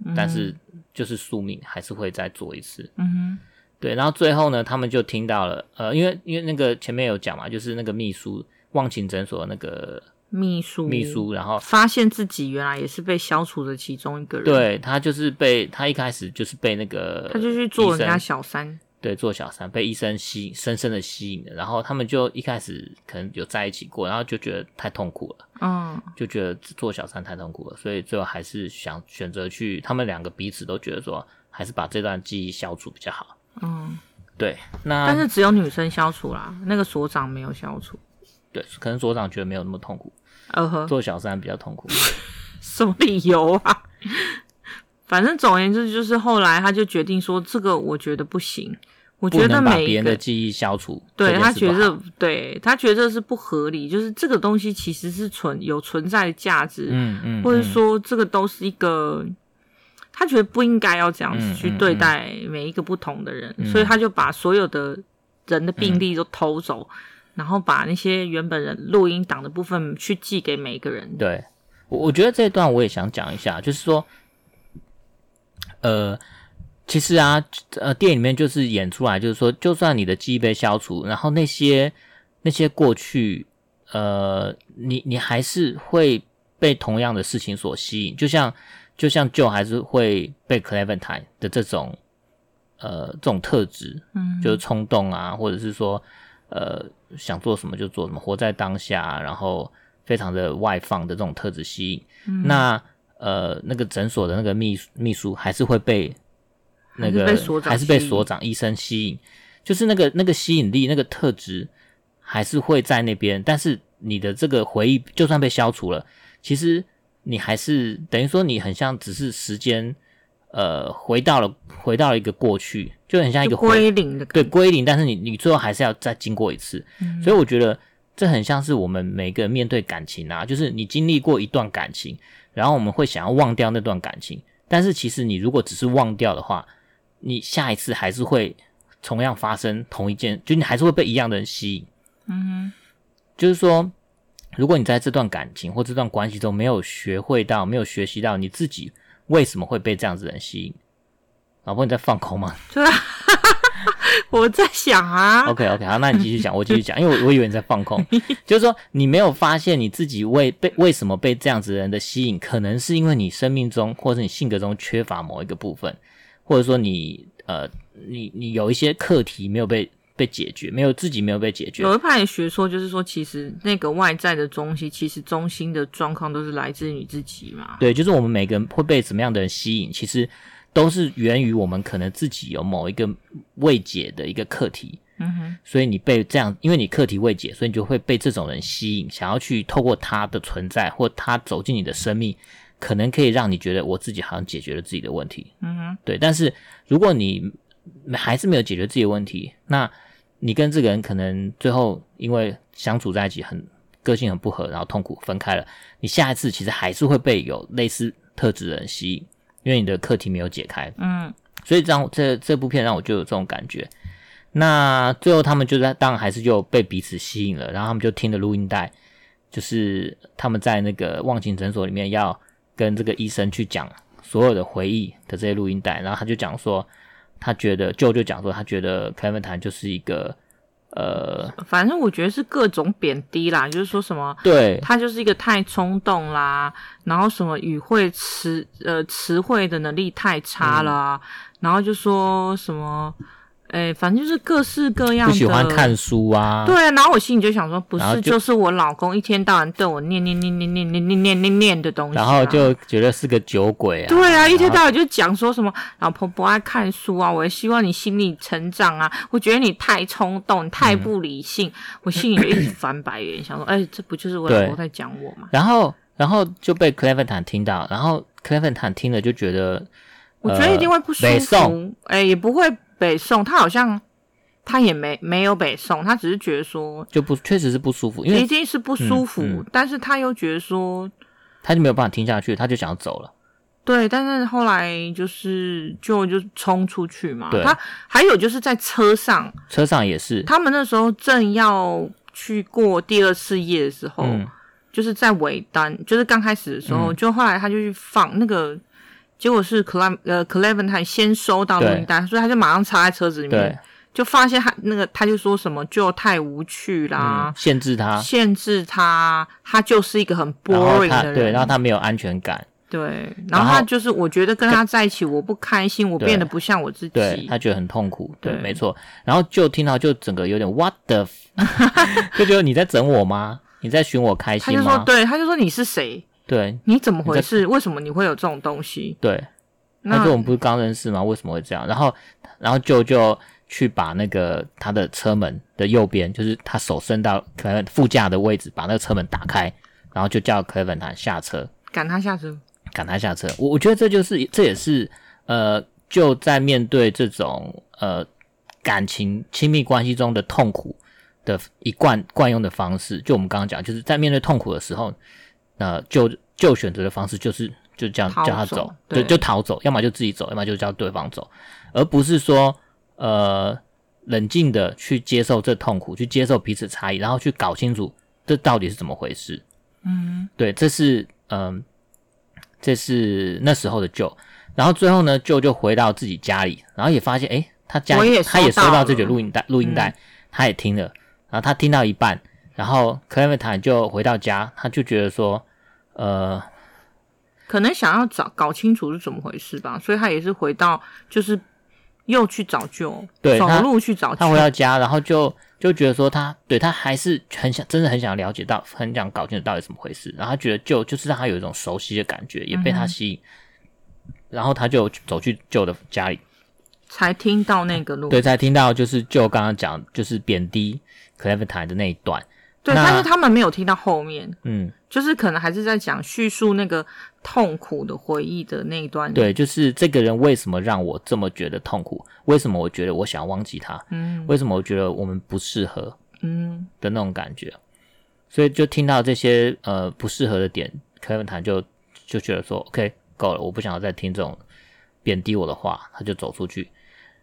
嗯、但是就是宿命还是会再做一次。嗯哼，对，然后最后呢，他们就听到了，呃，因为因为那个前面有讲嘛，就是那个秘书忘情诊所的那个。秘书，秘书，然后发现自己原来也是被消除的其中一个人。对，他就是被他一开始就是被那个，他就去做人家小三，对，做小三，被医生吸深深的吸引了。然后他们就一开始可能有在一起过，然后就觉得太痛苦了，嗯，就觉得做小三太痛苦了，所以最后还是想选择去。他们两个彼此都觉得说，还是把这段记忆消除比较好。嗯，对，那但是只有女生消除啦，那个所长没有消除。对，可能所长觉得没有那么痛苦。做小三比较痛苦，什么理由啊？反正总而言之，就是后来他就决定说，这个我觉得不行。我觉得每别人的记忆消除，对他觉得，对他觉得是不合理。就是这个东西其实是存有存在的价值，嗯嗯，或者说这个都是一个，他觉得不应该要这样子去对待每一个不同的人，所以他就把所有的人的病例都偷走。然后把那些原本人录音档的部分去寄给每一个人。对，我我觉得这一段我也想讲一下，就是说，呃，其实啊，呃，电影里面就是演出来，就是说，就算你的记忆被消除，然后那些那些过去，呃，你你还是会被同样的事情所吸引，就像就像 Joe 还是会被 Clementine 的这种呃这种特质，嗯，就是冲动啊，或者是说。呃，想做什么就做什么，活在当下，然后非常的外放的这种特质吸引。嗯、那呃，那个诊所的那个秘秘书还是会被那个还是被所长医生吸引，就是那个那个吸引力那个特质还是会在那边。但是你的这个回忆就算被消除了，其实你还是等于说你很像只是时间。呃，回到了，回到了一个过去，就很像一个归零的，对，归零。但是你，你最后还是要再经过一次。嗯，所以我觉得这很像是我们每个人面对感情啊，就是你经历过一段感情，然后我们会想要忘掉那段感情，但是其实你如果只是忘掉的话，你下一次还是会同样发生同一件，就你还是会被一样的人吸引。嗯哼，就是说，如果你在这段感情或这段关系中没有学会到，没有学习到你自己为什么会被这样子的人吸引，老婆你在放空吗？对啊，我在想啊。OK OK，好，那你继续讲，我继续讲，因为我我以为你在放空，就是说你没有发现你自己为被为什么被这样子的人的吸引，可能是因为你生命中或者你性格中缺乏某一个部分，或者说你呃你你有一些课题没有被。被解决没有自己没有被解决。有一派学说就是说，其实那个外在的东西，其实中心的状况都是来自于你自己嘛。对，就是我们每个人会被什么样的人吸引，其实都是源于我们可能自己有某一个未解的一个课题。嗯哼。所以你被这样，因为你课题未解，所以你就会被这种人吸引，想要去透过他的存在或他走进你的生命，可能可以让你觉得我自己好像解决了自己的问题。嗯哼。对，但是如果你还是没有解决自己的问题，那你跟这个人可能最后因为相处在一起很个性很不合，然后痛苦分开了。你下一次其实还是会被有类似特质的人吸引，因为你的课题没有解开。嗯，所以这样这这部片让我就有这种感觉。那最后他们就在当然还是就被彼此吸引了，然后他们就听了录音带，就是他们在那个忘情诊所里面要跟这个医生去讲所有的回忆的这些录音带，然后他就讲说。他觉得，舅就讲说，他觉得 Clementine 就是一个，呃，反正我觉得是各种贬低啦，就是说什么，对，他就是一个太冲动啦，然后什么语汇词，呃，词汇的能力太差啦，嗯、然后就说什么。哎，反正就是各式各样的。不喜欢看书啊。对啊，然后我心里就想说，不是，就，就是我老公一天到晚对我念念念念念念念念念念的东西，啊。然后就觉得是个酒鬼啊。对啊，一天到晚就讲说什么老婆不爱看书啊，我也希望你心理成长啊。我觉得你太冲动，你太不理性，嗯、我心里就一直 翻白眼，想说，哎，这不就是我老公在讲我吗？然后，然后就被 Clementine 听到，然后 Clementine 听了就觉得，我觉得一定会不舒服。哎，也不会。北宋，他好像他也没没有北宋，他只是觉得说就不确实是不舒服，因为一定是不舒服，嗯嗯、但是他又觉得说他就没有办法听下去，他就想要走了。对，但是后来就是就就冲出去嘛。对他还有就是在车上，车上也是，他们那时候正要去过第二次夜的时候，嗯、就是在尾单，就是刚开始的时候，嗯、就后来他就去放那个。结果是 Cle 呃 Clementine 先收到录音带，所以他就马上插在车子里面，就发现他那个他就说什么就太无趣啦，嗯、限制他，限制他，他就是一个很 boring 的人，对，然后他没有安全感，对，然后他就是我觉得跟他在一起我不开心，我变得不像我自己，对，他觉得很痛苦，对，对。没错，然后就听到就整个有点 what the，就觉得你在整我吗？你在寻我开心吗？他就说对，他就说你是谁？对，你怎么回事？为什么你会有这种东西？对，那他说我们不是刚认识吗？为什么会这样？然后，然后就就去把那个他的车门的右边，就是他手伸到可能副驾的位置，把那个车门打开，然后就叫 Clementine 下车，赶他下车，赶他下车。我我觉得这就是，这也是呃，就在面对这种呃感情亲密关系中的痛苦的一贯惯用的方式。就我们刚刚讲，就是在面对痛苦的时候。那就就选择的方式就是就这样叫他走，对，就逃走，要么就自己走，要么就叫对方走，而不是说呃冷静的去接受这痛苦，去接受彼此差异，然后去搞清楚这到底是怎么回事。嗯，对，这是嗯、呃，这是那时候的 Joe，然后最后呢，Joe 就回到自己家里，然后也发现诶，他家也他也收到这卷录音带，录音带他也听了，然后他听到一半，然后 Clementine 就回到家，他就觉得说。呃，可能想要找搞清楚是怎么回事吧，所以他也是回到，就是又去找救，对，走路去找救。他回到家，然后就就觉得说他，对他还是很想，真的很想了解到，很想搞清楚到底怎么回事。然后他觉得舅就是让他有一种熟悉的感觉，也被他吸引。嗯、然后他就走去救的家里，才听到那个路，对，才听到就是就刚刚讲就是贬低 c l e v e n t i n e 的那一段。对，但是他们没有听到后面，嗯，就是可能还是在讲叙述那个痛苦的回忆的那一段。对，就是这个人为什么让我这么觉得痛苦？为什么我觉得我想要忘记他？嗯，为什么我觉得我们不适合？嗯的那种感觉。所以就听到这些呃不适合的点，凯文坦就就觉得说，OK，够了，我不想要再听这种贬低我的话，他就走出去。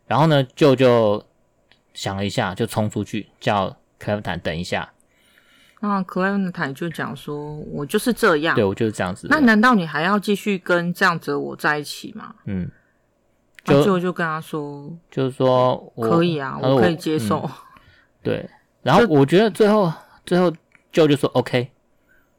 然后呢，舅舅想了一下，就冲出去叫。克莱文坦等一下。那克莱文坦就讲说，我就是这样，对我就是这样子。那难道你还要继续跟这样子的我在一起吗？嗯，就就就跟他说，就是说可以啊，我，我可以接受。嗯、对，然后我觉得最后最后就就说 OK。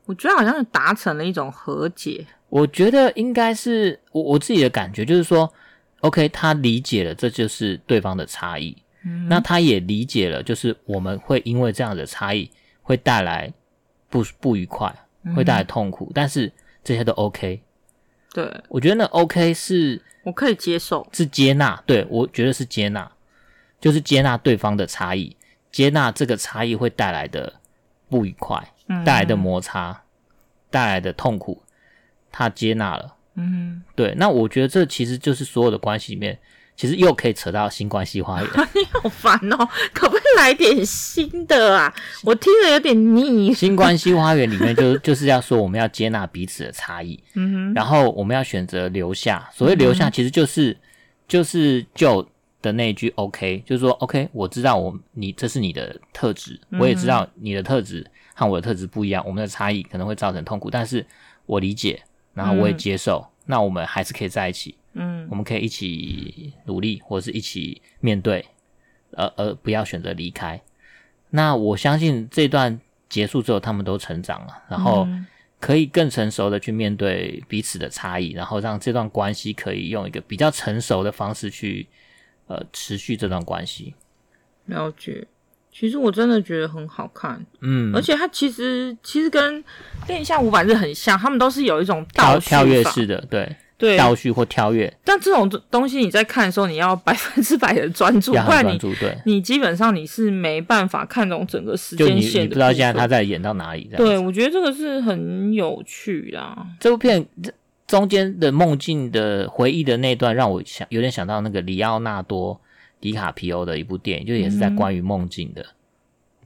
我觉得好像是达成了一种和解。我觉得应该是我我自己的感觉，就是说，OK，他理解了这就是对方的差异，嗯，那他也理解了，就是我们会因为这样的差异会带来不不愉快，会带来痛苦，嗯，但是这些都 OK。对，我觉得那 OK 是我可以接受，是接纳。对，我觉得是接纳，就是接纳对方的差异，接纳这个差异会带来的不愉快。带来的摩擦，带来的痛苦，他接纳了。嗯，对。那我觉得这其实就是所有的关系里面，其实又可以扯到新关系花园。你好烦哦，可不可以来点新的啊？我听了有点腻。新关系花园里面就 就是要说我们要接纳彼此的差异，嗯哼，然后我们要选择留下。所谓留下，其实就是、嗯、就是就的那一句 OK，就是说 OK，我知道我你这是你的特质，我也知道你的特质。和我的特质不一样，我们的差异可能会造成痛苦，但是我理解，然后我也接受，嗯、那我们还是可以在一起，嗯，我们可以一起努力，或者是一起面对，而而不要选择离开。那我相信这段结束之后，他们都成长了，然后可以更成熟的去面对彼此的差异，然后让这段关系可以用一个比较成熟的方式去呃持续这段关系。了解。其实我真的觉得很好看，嗯，而且它其实其实跟《恋下五百日》很像，他们都是有一种倒叙跳跃式的，对对，倒叙或跳跃。但这种东西你在看的时候，你要百分之百的专注，不然你对，你基本上你是没办法看懂整个时间线的。你，你不知道现在他在演到哪里。对，我觉得这个是很有趣的。这部片中间的梦境的回忆的那段，让我想有点想到那个里奥纳多。迪卡皮欧的一部电影，就也是在关于梦境的，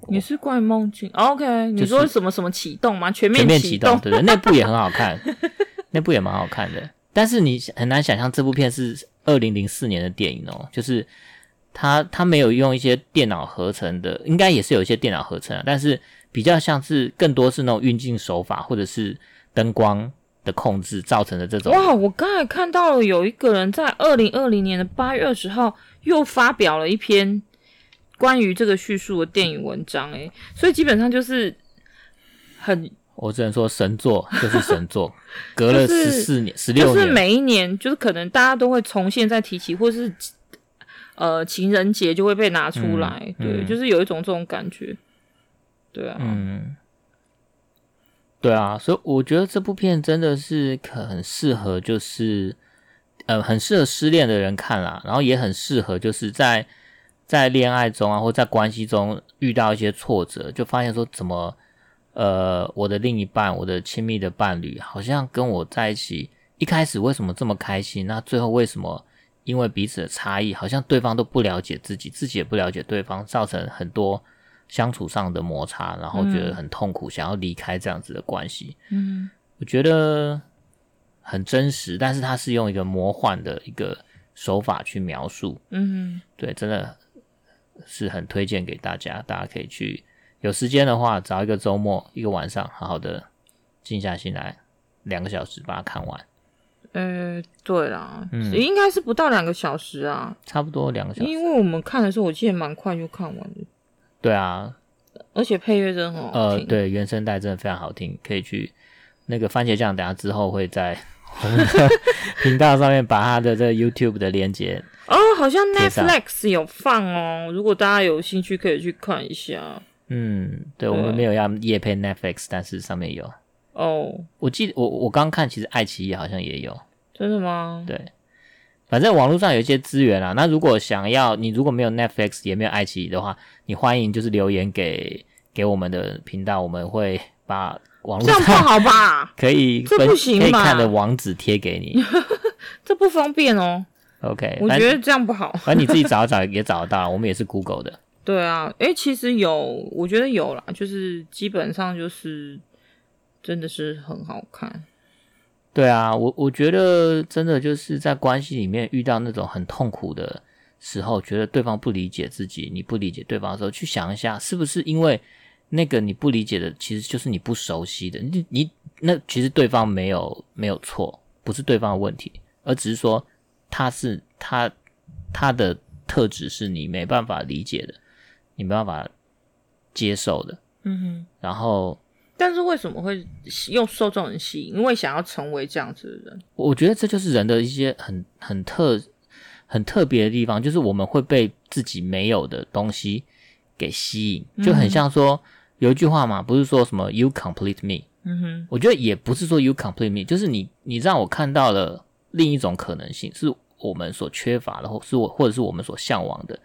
也是关于梦境。OK，你说什么什么启动吗？全面全面启动，对对，那部也很好看，那部也蛮好看的。但是你很难想象这部片是二零零四年的电影哦，就是他他没有用一些电脑合成的，应该也是有一些电脑合成啊，但是比较像是更多是那种运镜手法或者是灯光的控制造成的这种。哇，我刚才看到了有一个人在二零二零年的八月二十号。又发表了一篇关于这个叙述的电影文章，诶，所以基本上就是很，我只能说神作就是神作，隔了十四年、十六年，就是每一年，就是可能大家都会重现再提起，或是呃情人节就会被拿出来，嗯、对、嗯，就是有一种这种感觉，对啊，嗯，对啊，所以我觉得这部片真的是很适合，就是。呃，很适合失恋的人看啦，然后也很适合就是在在恋爱中啊，或在关系中遇到一些挫折，就发现说怎么呃，我的另一半，我的亲密的伴侣，好像跟我在一起，一开始为什么这么开心？那最后为什么因为彼此的差异，好像对方都不了解自己，自己也不了解对方，造成很多相处上的摩擦，然后觉得很痛苦，嗯、想要离开这样子的关系。嗯，我觉得。很真实，但是它是用一个魔幻的一个手法去描述，嗯，对，真的是很推荐给大家，大家可以去有时间的话，找一个周末，一个晚上，好好的静下心来，两个小时把它看完。呃，对啦，嗯，应该是不到两个小时啊，差不多两个小时，因为我们看的时候，我记得蛮快就看完了。对啊，而且配乐真的很好听，呃，对，原声带真的非常好听，可以去那个番茄酱，等下之后会在。我们的频道上面把它的这个 YouTube 的链接哦，好像 Netflix 有放哦。如果大家有兴趣，可以去看一下。嗯，对，我们没有要夜配 Netflix，但是上面有哦。我记得我我刚看，其实爱奇艺好像也有。真的吗？对，反正网络上有一些资源啊。那如果想要你如果没有 Netflix 也没有爱奇艺的话，你欢迎就是留言给给我们的频道，我们会把。网络上这样不好吧？可以，这不行吧？可以看的网址贴给你，这不方便哦。OK，我觉得这样不好。反正你自己找一找也找得到，我们也是 Google 的。对啊，诶，其实有，我觉得有啦，就是基本上就是真的是很好看。对啊，我我觉得真的就是在关系里面遇到那种很痛苦的时候觉得对方不理解自己，你不理解对方的时候，去想一下，是不是因为那个你不理解的，其实就是你不熟悉的。你你那其实对方没有没有错，不是对方的问题，而只是说他是他他的特质是你没办法理解的，你没办法接受的。嗯哼。然后，但是为什么会用受这种人吸引？因为想要成为这样子的人。我觉得这就是人的一些很很特。很特别的地方，就是我们会被自己没有的东西给吸引，就很像说、嗯、有一句话嘛，不是说什么 “you complete me”。嗯哼，我觉得也不是说 “you complete me”，就是你你让我看到了另一种可能性，是我们所缺乏的，或是我或者是我们所向往的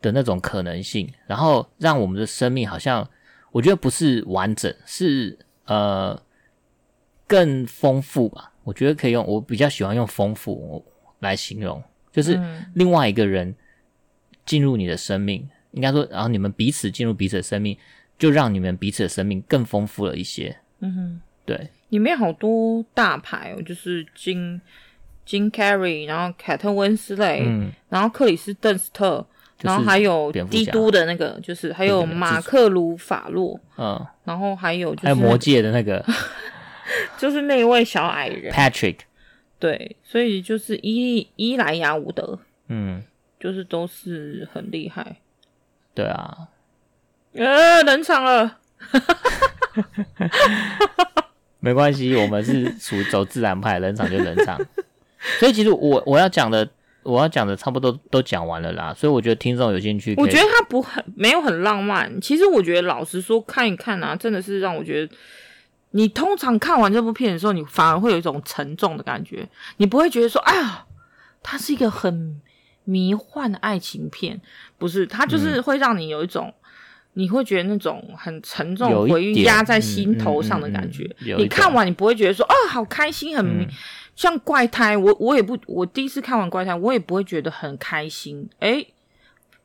的那种可能性，然后让我们的生命好像我觉得不是完整，是呃更丰富吧。我觉得可以用，我比较喜欢用丰富来形容。就是另外一个人进入你的生命，嗯、应该说，然后你们彼此进入彼此的生命，就让你们彼此的生命更丰富了一些。嗯哼，对，里面好多大牌哦，就是金金凯瑞，然后凯特温斯雷，嗯，然后克里斯邓斯特，然后还有帝都的那个，就是还有马克鲁法洛，嗯，然后还有就是还有魔界的那个，就是那一位小矮人 Patrick。对，所以就是伊伊莱雅伍德，嗯，就是都是很厉害。对啊，呃，冷场了 没关系，我们是属于走自然派，冷场就冷场。所以其实我我要讲的，我要讲的差不多都讲完了啦。所以我觉得听众有兴趣，我觉得他不很没有很浪漫。其实我觉得老实说，看一看啊，真的是让我觉得。你通常看完这部片的时候，你反而会有一种沉重的感觉，你不会觉得说，哎呀，它是一个很迷幻的爱情片，不是，它就是会让你有一种，嗯、你会觉得那种很沉重回忆压在心头上的感觉。嗯嗯嗯、你看完，你不会觉得说，哦，好开心，很、嗯、像怪胎。我我也不，我第一次看完怪胎，我也不会觉得很开心。哎，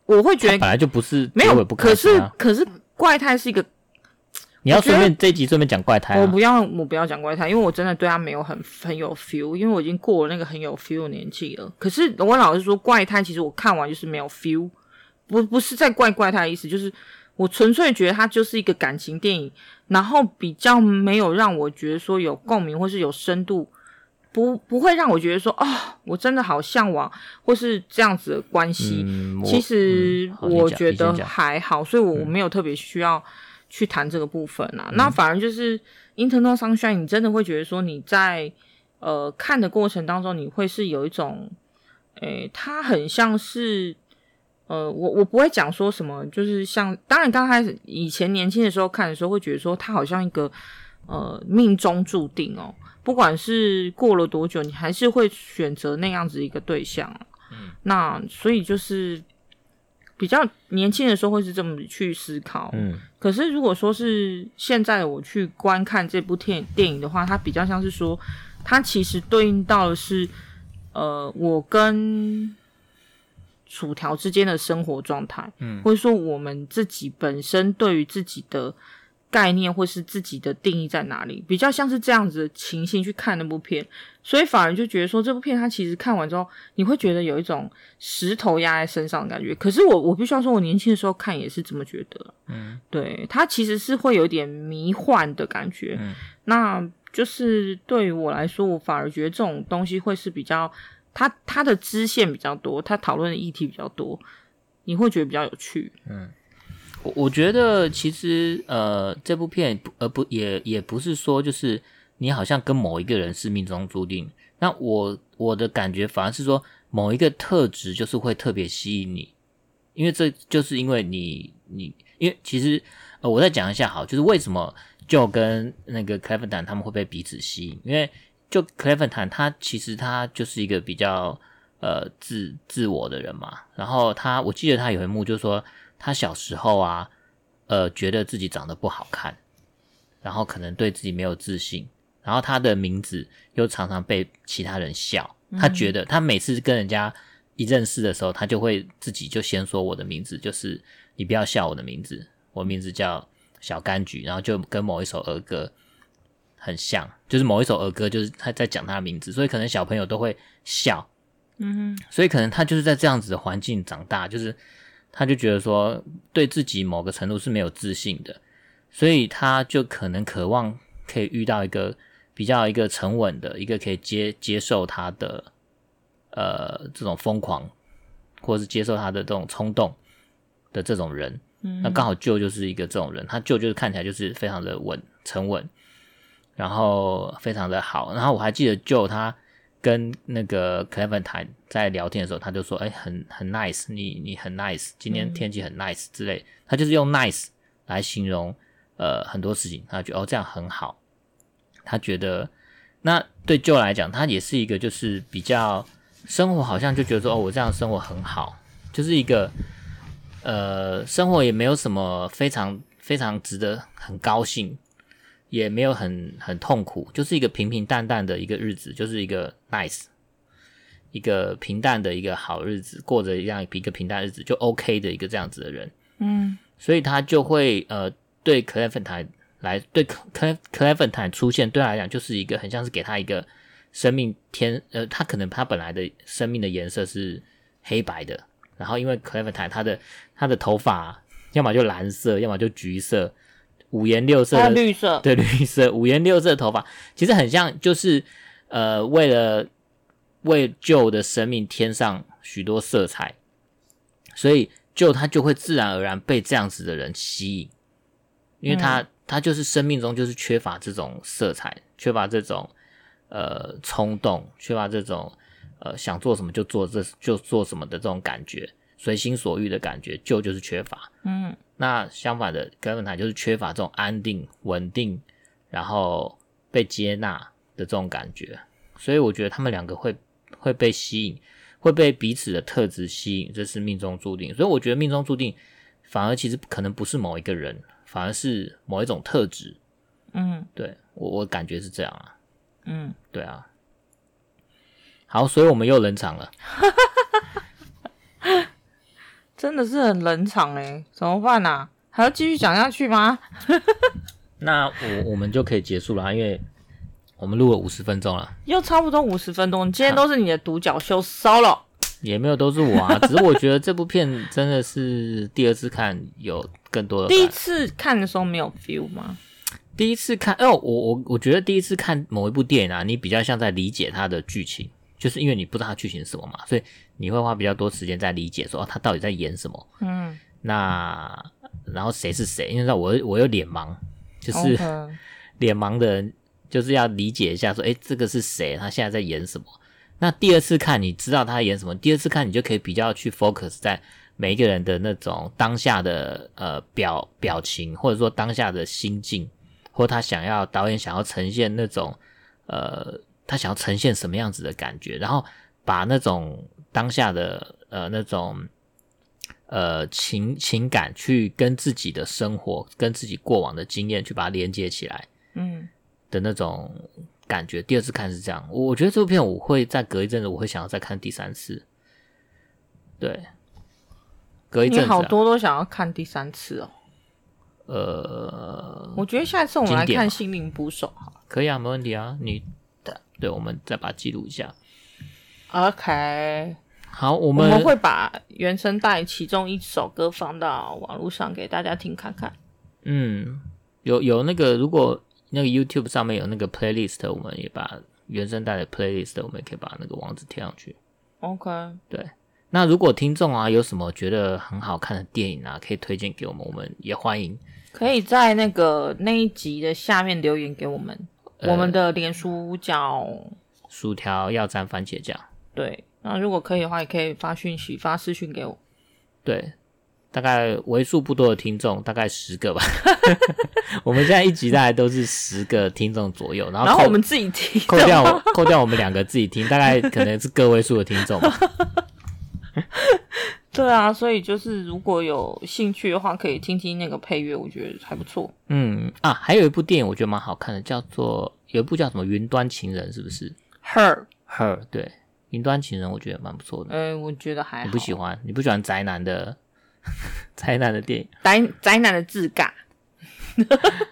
我会觉得本来就不是没有不、啊、可是可是怪胎是一个。你要顺便这一集顺便讲怪胎、啊，我不要，我不要讲怪胎，因为我真的对他没有很很有 feel，因为我已经过了那个很有 feel 的年纪了。可是我老是说，怪胎其实我看完就是没有 feel，不不是在怪怪胎的意思，就是我纯粹觉得它就是一个感情电影，然后比较没有让我觉得说有共鸣或是有深度，不不会让我觉得说哦，我真的好向往或是这样子的关系。嗯、其实我觉得还好，所以我我没有特别需要。去谈这个部分啊，嗯、那反而就是《Internal Sunshine》，你真的会觉得说你在呃看的过程当中，你会是有一种，诶、欸，它很像是，呃，我我不会讲说什么，就是像，当然刚开始以前年轻的时候看的时候，会觉得说他好像一个呃命中注定哦，不管是过了多久，你还是会选择那样子一个对象。嗯，那所以就是。比较年轻的时候会是这么去思考，嗯，可是如果说是现在我去观看这部电电影的话，它比较像是说，它其实对应到的是，呃，我跟薯条之间的生活状态，嗯，或者说我们自己本身对于自己的。概念或是自己的定义在哪里，比较像是这样子的情形去看那部片，所以反而就觉得说这部片它其实看完之后，你会觉得有一种石头压在身上的感觉。可是我我必须要说，我年轻的时候看也是这么觉得，嗯，对，它其实是会有点迷幻的感觉，嗯，那就是对于我来说，我反而觉得这种东西会是比较，它它的支线比较多，它讨论的议题比较多，你会觉得比较有趣，嗯。我我觉得其实呃，这部片呃不也也不是说就是你好像跟某一个人是命中注定。那我我的感觉反而是说某一个特质就是会特别吸引你，因为这就是因为你你因为其实呃我再讲一下好，就是为什么就跟那个克莱夫坦他们会被彼此吸引，因为就克莱夫坦他其实他就是一个比较呃自自我的人嘛，然后他我记得他有一幕就是说。他小时候啊，呃，觉得自己长得不好看，然后可能对自己没有自信，然后他的名字又常常被其他人笑。他觉得他每次跟人家一认识的时候，他就会自己就先说我的名字，就是你不要笑我的名字，我名字叫小柑橘，然后就跟某一首儿歌很像，就是某一首儿歌就是他在讲他的名字，所以可能小朋友都会笑。嗯哼，所以可能他就是在这样子的环境长大，就是他就觉得说对自己某个程度是没有自信的，所以他就可能渴望可以遇到一个比较一个沉稳的一个可以接接受他的呃这种疯狂，或是接受他的这种冲动的这种人。嗯，那刚好 Joe 就是一个这种人，他 Joe 就是看起来就是非常的稳沉稳，然后非常的好。然后我还记得 Joe 他。跟那个 Clementine 在聊天的时候，他就说：“哎、欸，很很 nice，你你很 nice，今天天气很 nice 之类。嗯”他就是用 nice 来形容呃很多事情，他觉得哦这样很好。他觉得那对 Joe 来讲，他也是一个就是比较生活好像就觉得说哦我这样生活很好，就是一个呃生活也没有什么非常非常值得很高兴。也没有很很痛苦，就是一个平平淡淡的一个日子，就是一个 nice，一个平淡的一个好日子，过着一样一个平淡日子就 OK 的一个这样子的人，嗯，所以他就会呃对 c l e v e n t i n e 来对 c l e v e n t i n e 出现对他来讲就是一个很像是给他一个生命天呃他可能他本来的生命的颜色是黑白的，然后因为 c l e v e n t i n e 他的他的头发要么就蓝色，要么就橘色。五颜六色的，绿色，对，绿色，五颜六色的头发，其实很像，就是呃，为了为 Joe 的生命添上许多色彩，所以 Joe 他就会自然而然被这样子的人吸引，因为他、嗯、他就是生命中就是缺乏这种色彩，缺乏这种呃冲动，缺乏这种呃想做什么就做这就做什么的这种感觉，随心所欲的感觉，Joe 就是缺乏，嗯。那相反的，根本他就是缺乏这种安定、稳定，然后被接纳的这种感觉，所以我觉得他们两个会会被吸引，会被彼此的特质吸引，这是命中注定。所以我觉得命中注定反而其实可能不是某一个人，反而是某一种特质。嗯，对，我我感觉是这样啊。嗯，对啊。好，所以我们又冷场了。真的是很冷场诶，怎么办啊？还要继续讲下去吗？那我我们就可以结束了，因为我们录了五十分钟了，又差不多五十分钟。今天都是你的独角秀，solo 也没有都是我啊，只是我觉得这部片真的是第二次看有更多的。第一次看的时候没有 feel 吗？第一次看，哦，我我我觉得第一次看某一部电影啊，你比较像在理解它的剧情。就是因为你不知道他剧情是什么嘛，所以你会花比较多时间在理解说，哦、他到底在演什么。嗯，那然后谁是谁？因为我我有脸盲，就是 脸盲的人就是要理解一下说，诶，这个是谁？他现在在演什么？那第二次看，你知道他演什么？第二次看，你就可以比较去 focus 在每一个人的那种当下的呃表表情，或者说当下的心境，或他想要导演想要呈现那种呃。他想要呈现什么样子的感觉，然后把那种当下的呃那种呃情情感去跟自己的生活、跟自己过往的经验去把它连接起来，嗯的那种感觉。第二次看是这样，我觉得这部片我会再隔一阵子，我会想要再看第三次。对，隔一阵子、啊，你好多都想要看第三次哦。呃，我觉得下一次我们来看《心灵捕手》好，可以啊，没问题啊，你。对，我们再把它记录一下。OK，好，我们我们会把原声带其中一首歌放到网络上给大家听看看。嗯，有有那个，如果那个 YouTube 上面有那个 playlist，我们也把原声带的 playlist，我们也可以把那个网址贴上去。OK，对。那如果听众啊有什么觉得很好看的电影啊，可以推荐给我们，我们也欢迎。可以在那个那一集的下面留言给我们。我们的脸书叫薯条要沾番茄酱。对，那如果可以的话，也可以发讯息、发私讯给我。对，大概为数不多的听众，大概十个吧。我们现在一集大概都是十个听众左右，然后，然后我们自己听，扣掉，扣掉我们两个自己听，大概可能是个位数的听众吧。对啊，所以就是如果有兴趣的话，可以听听那个配乐，我觉得还不错。嗯啊，还有一部电影我觉得蛮好看的，叫做有一部叫什么《云端情人》，是不是？Her Her 对，《云端情人》我觉得蛮不错的。呃，我觉得还好。你不喜欢？你不喜欢宅男的 宅男的电影？宅宅男的自尬。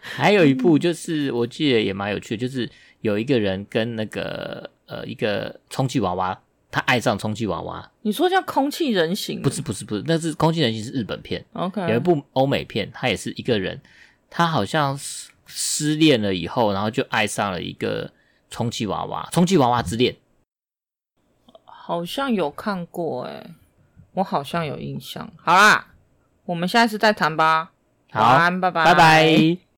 还有一部就是我记得也蛮有趣的，就是有一个人跟那个呃一个充气娃娃他爱上充气娃娃。你说叫空气人形？不是不是不是，那是空气人形是日本片。OK，有一部欧美片，他也是一个人，他好像失失恋了以后，然后就爱上了一个充气娃娃，充气娃娃之恋。好像有看过诶，我好像有印象。好啦，我们下次再谈吧。好，晚安，拜拜，拜拜。